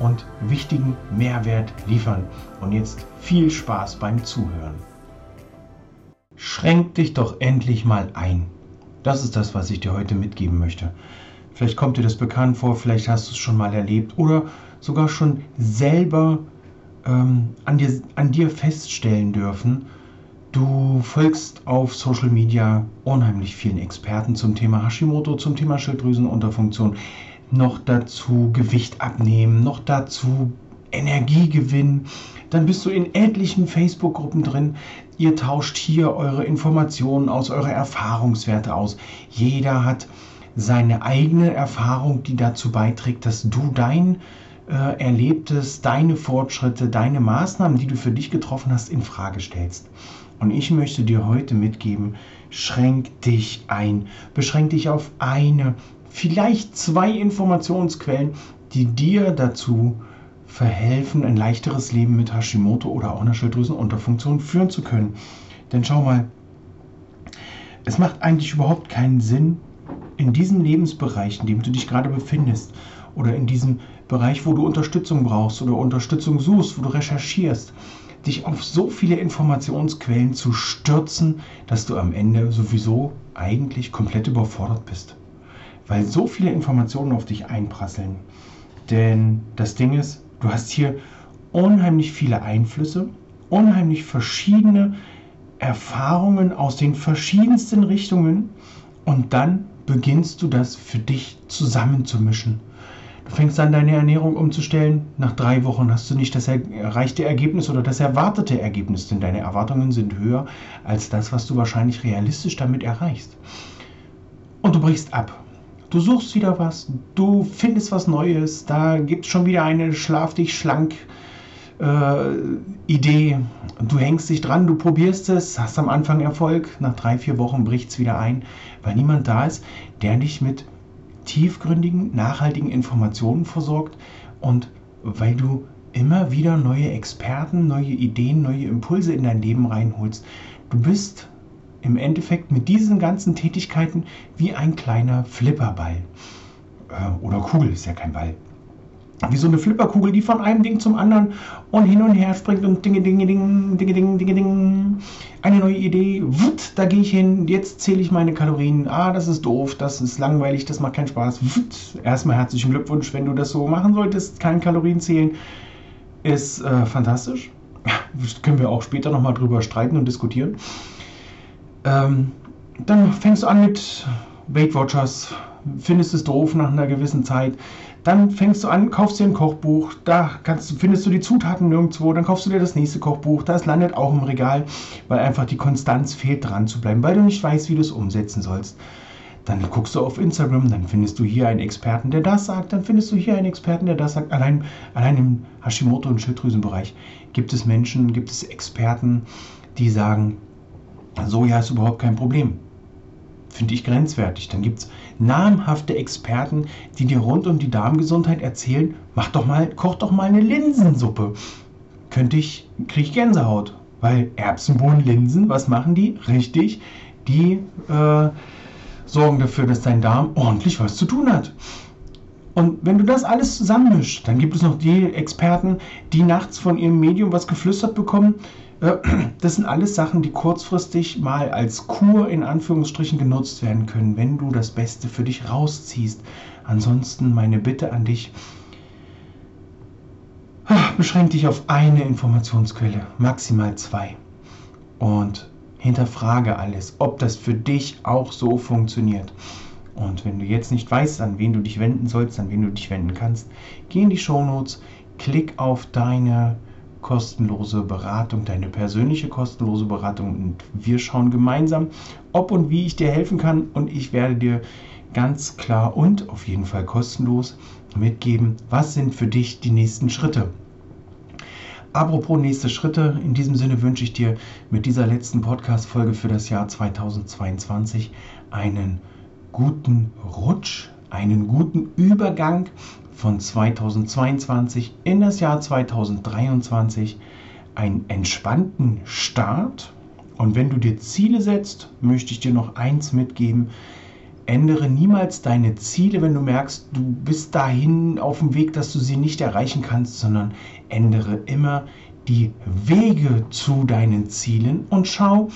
und wichtigen Mehrwert liefern. Und jetzt viel Spaß beim Zuhören. Schränk dich doch endlich mal ein. Das ist das, was ich dir heute mitgeben möchte. Vielleicht kommt dir das bekannt vor, vielleicht hast du es schon mal erlebt oder sogar schon selber ähm, an, dir, an dir feststellen dürfen. Du folgst auf Social Media unheimlich vielen Experten zum Thema Hashimoto, zum Thema Schilddrüsenunterfunktion noch dazu Gewicht abnehmen, noch dazu Energie gewinnen. Dann bist du in etlichen Facebook-Gruppen drin. Ihr tauscht hier eure Informationen aus, eure Erfahrungswerte aus. Jeder hat seine eigene Erfahrung, die dazu beiträgt, dass du dein äh, Erlebtes, deine Fortschritte, deine Maßnahmen, die du für dich getroffen hast, in Frage stellst. Und ich möchte dir heute mitgeben, schränk dich ein. Beschränk dich auf eine vielleicht zwei Informationsquellen, die dir dazu verhelfen, ein leichteres Leben mit Hashimoto oder auch einer Schilddrüsenunterfunktion führen zu können. Denn schau mal, es macht eigentlich überhaupt keinen Sinn, in diesem Lebensbereich, in dem du dich gerade befindest, oder in diesem Bereich, wo du Unterstützung brauchst oder Unterstützung suchst, wo du recherchierst, dich auf so viele Informationsquellen zu stürzen, dass du am Ende sowieso eigentlich komplett überfordert bist weil so viele Informationen auf dich einprasseln. Denn das Ding ist, du hast hier unheimlich viele Einflüsse, unheimlich verschiedene Erfahrungen aus den verschiedensten Richtungen und dann beginnst du das für dich zusammenzumischen. Du fängst an, deine Ernährung umzustellen. Nach drei Wochen hast du nicht das erreichte Ergebnis oder das erwartete Ergebnis, denn deine Erwartungen sind höher als das, was du wahrscheinlich realistisch damit erreichst. Und du brichst ab. Du suchst wieder was, du findest was Neues, da gibt es schon wieder eine Schlaf dich schlank äh, Idee. Du hängst dich dran, du probierst es, hast am Anfang Erfolg, nach drei, vier Wochen bricht es wieder ein, weil niemand da ist, der dich mit tiefgründigen, nachhaltigen Informationen versorgt und weil du immer wieder neue Experten, neue Ideen, neue Impulse in dein Leben reinholst. Du bist im Endeffekt mit diesen ganzen Tätigkeiten wie ein kleiner Flipperball. Äh, oder Kugel, ist ja kein Ball. Wie so eine Flipperkugel, die von einem Ding zum anderen und hin und her springt und dinge, dinge, ding, dinge, ding, dinge, ding. Eine neue Idee, wut, da gehe ich hin, jetzt zähle ich meine Kalorien. Ah, das ist doof, das ist langweilig, das macht keinen Spaß. Wut. Erstmal herzlichen Glückwunsch, wenn du das so machen solltest, kein Kalorien zählen. Ist äh, fantastisch. können wir auch später nochmal drüber streiten und diskutieren. Ähm, dann fängst du an mit Weight Watchers, findest es doof nach einer gewissen Zeit. Dann fängst du an, kaufst dir ein Kochbuch, da kannst, findest du die Zutaten nirgendwo, dann kaufst du dir das nächste Kochbuch, das landet auch im Regal, weil einfach die Konstanz fehlt, dran zu bleiben, weil du nicht weißt, wie du es umsetzen sollst. Dann guckst du auf Instagram, dann findest du hier einen Experten, der das sagt, dann findest du hier einen Experten, der das sagt. Allein, allein im Hashimoto- und Schilddrüsenbereich gibt es Menschen, gibt es Experten, die sagen, Soja ist überhaupt kein Problem. Finde ich grenzwertig. Dann gibt es namhafte Experten, die dir rund um die Darmgesundheit erzählen, mach doch mal, koch doch mal eine Linsensuppe. Könnte ich, kriege ich Gänsehaut. Weil Erbsenbohnen, Linsen, was machen die? Richtig, die äh, sorgen dafür, dass dein Darm ordentlich was zu tun hat. Und wenn du das alles zusammenmischst, dann gibt es noch die Experten, die nachts von ihrem Medium was geflüstert bekommen, das sind alles Sachen, die kurzfristig mal als Kur in Anführungsstrichen genutzt werden können, wenn du das Beste für dich rausziehst. Ansonsten meine Bitte an dich, ah, beschränk dich auf eine Informationsquelle, maximal zwei. Und hinterfrage alles, ob das für dich auch so funktioniert. Und wenn du jetzt nicht weißt, an wen du dich wenden sollst, an wen du dich wenden kannst, geh in die Shownotes, klick auf deine kostenlose Beratung, deine persönliche kostenlose Beratung. Und wir schauen gemeinsam, ob und wie ich dir helfen kann. Und ich werde dir ganz klar und auf jeden Fall kostenlos mitgeben, was sind für dich die nächsten Schritte. Apropos nächste Schritte, in diesem Sinne wünsche ich dir mit dieser letzten Podcast-Folge für das Jahr 2022 einen guten Rutsch, einen guten Übergang von 2022 in das Jahr 2023, einen entspannten Start. Und wenn du dir Ziele setzt, möchte ich dir noch eins mitgeben. Ändere niemals deine Ziele, wenn du merkst, du bist dahin auf dem Weg, dass du sie nicht erreichen kannst, sondern ändere immer die Wege zu deinen Zielen und schau,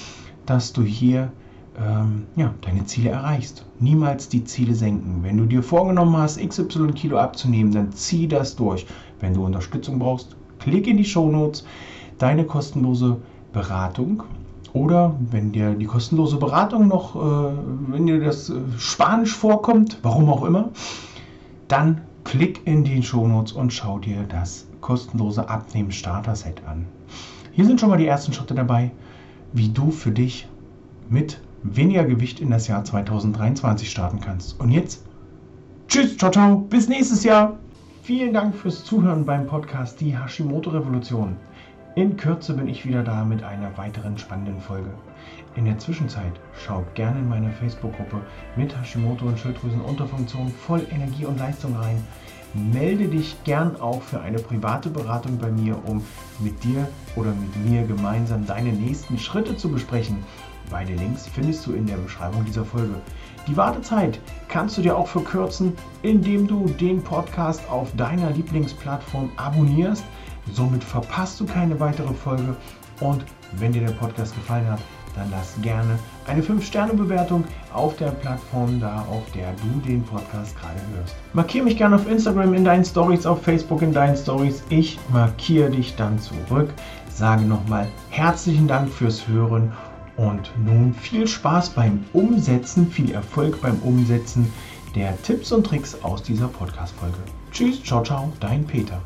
dass du hier ähm, ja, deine Ziele erreichst. Niemals die Ziele senken. Wenn du dir vorgenommen hast, XY Kilo abzunehmen, dann zieh das durch. Wenn du Unterstützung brauchst, klick in die Show Notes, deine kostenlose Beratung. Oder wenn dir die kostenlose Beratung noch, äh, wenn dir das äh, Spanisch vorkommt, warum auch immer, dann klick in die Show Notes und schau dir das kostenlose Abnehmen-Starter-Set an. Hier sind schon mal die ersten Schritte dabei, wie du für dich mit weniger Gewicht in das Jahr 2023 starten kannst. Und jetzt, tschüss, ciao, ciao, bis nächstes Jahr. Vielen Dank fürs Zuhören beim Podcast Die Hashimoto Revolution. In Kürze bin ich wieder da mit einer weiteren spannenden Folge. In der Zwischenzeit schaut gerne in meine Facebook-Gruppe mit Hashimoto und Schilddrüsenunterfunktion voll Energie und Leistung rein. Melde dich gern auch für eine private Beratung bei mir, um mit dir oder mit mir gemeinsam deine nächsten Schritte zu besprechen. Beide Links findest du in der Beschreibung dieser Folge. Die Wartezeit kannst du dir auch verkürzen, indem du den Podcast auf deiner Lieblingsplattform abonnierst. Somit verpasst du keine weitere Folge. Und wenn dir der Podcast gefallen hat, dann lass gerne eine 5-Sterne-Bewertung auf der Plattform da, auf der du den Podcast gerade hörst. Markiere mich gerne auf Instagram in deinen Stories, auf Facebook in deinen Stories. Ich markiere dich dann zurück. Sage nochmal herzlichen Dank fürs Hören und nun viel Spaß beim Umsetzen, viel Erfolg beim Umsetzen der Tipps und Tricks aus dieser Podcast-Folge. Tschüss, ciao, ciao, dein Peter.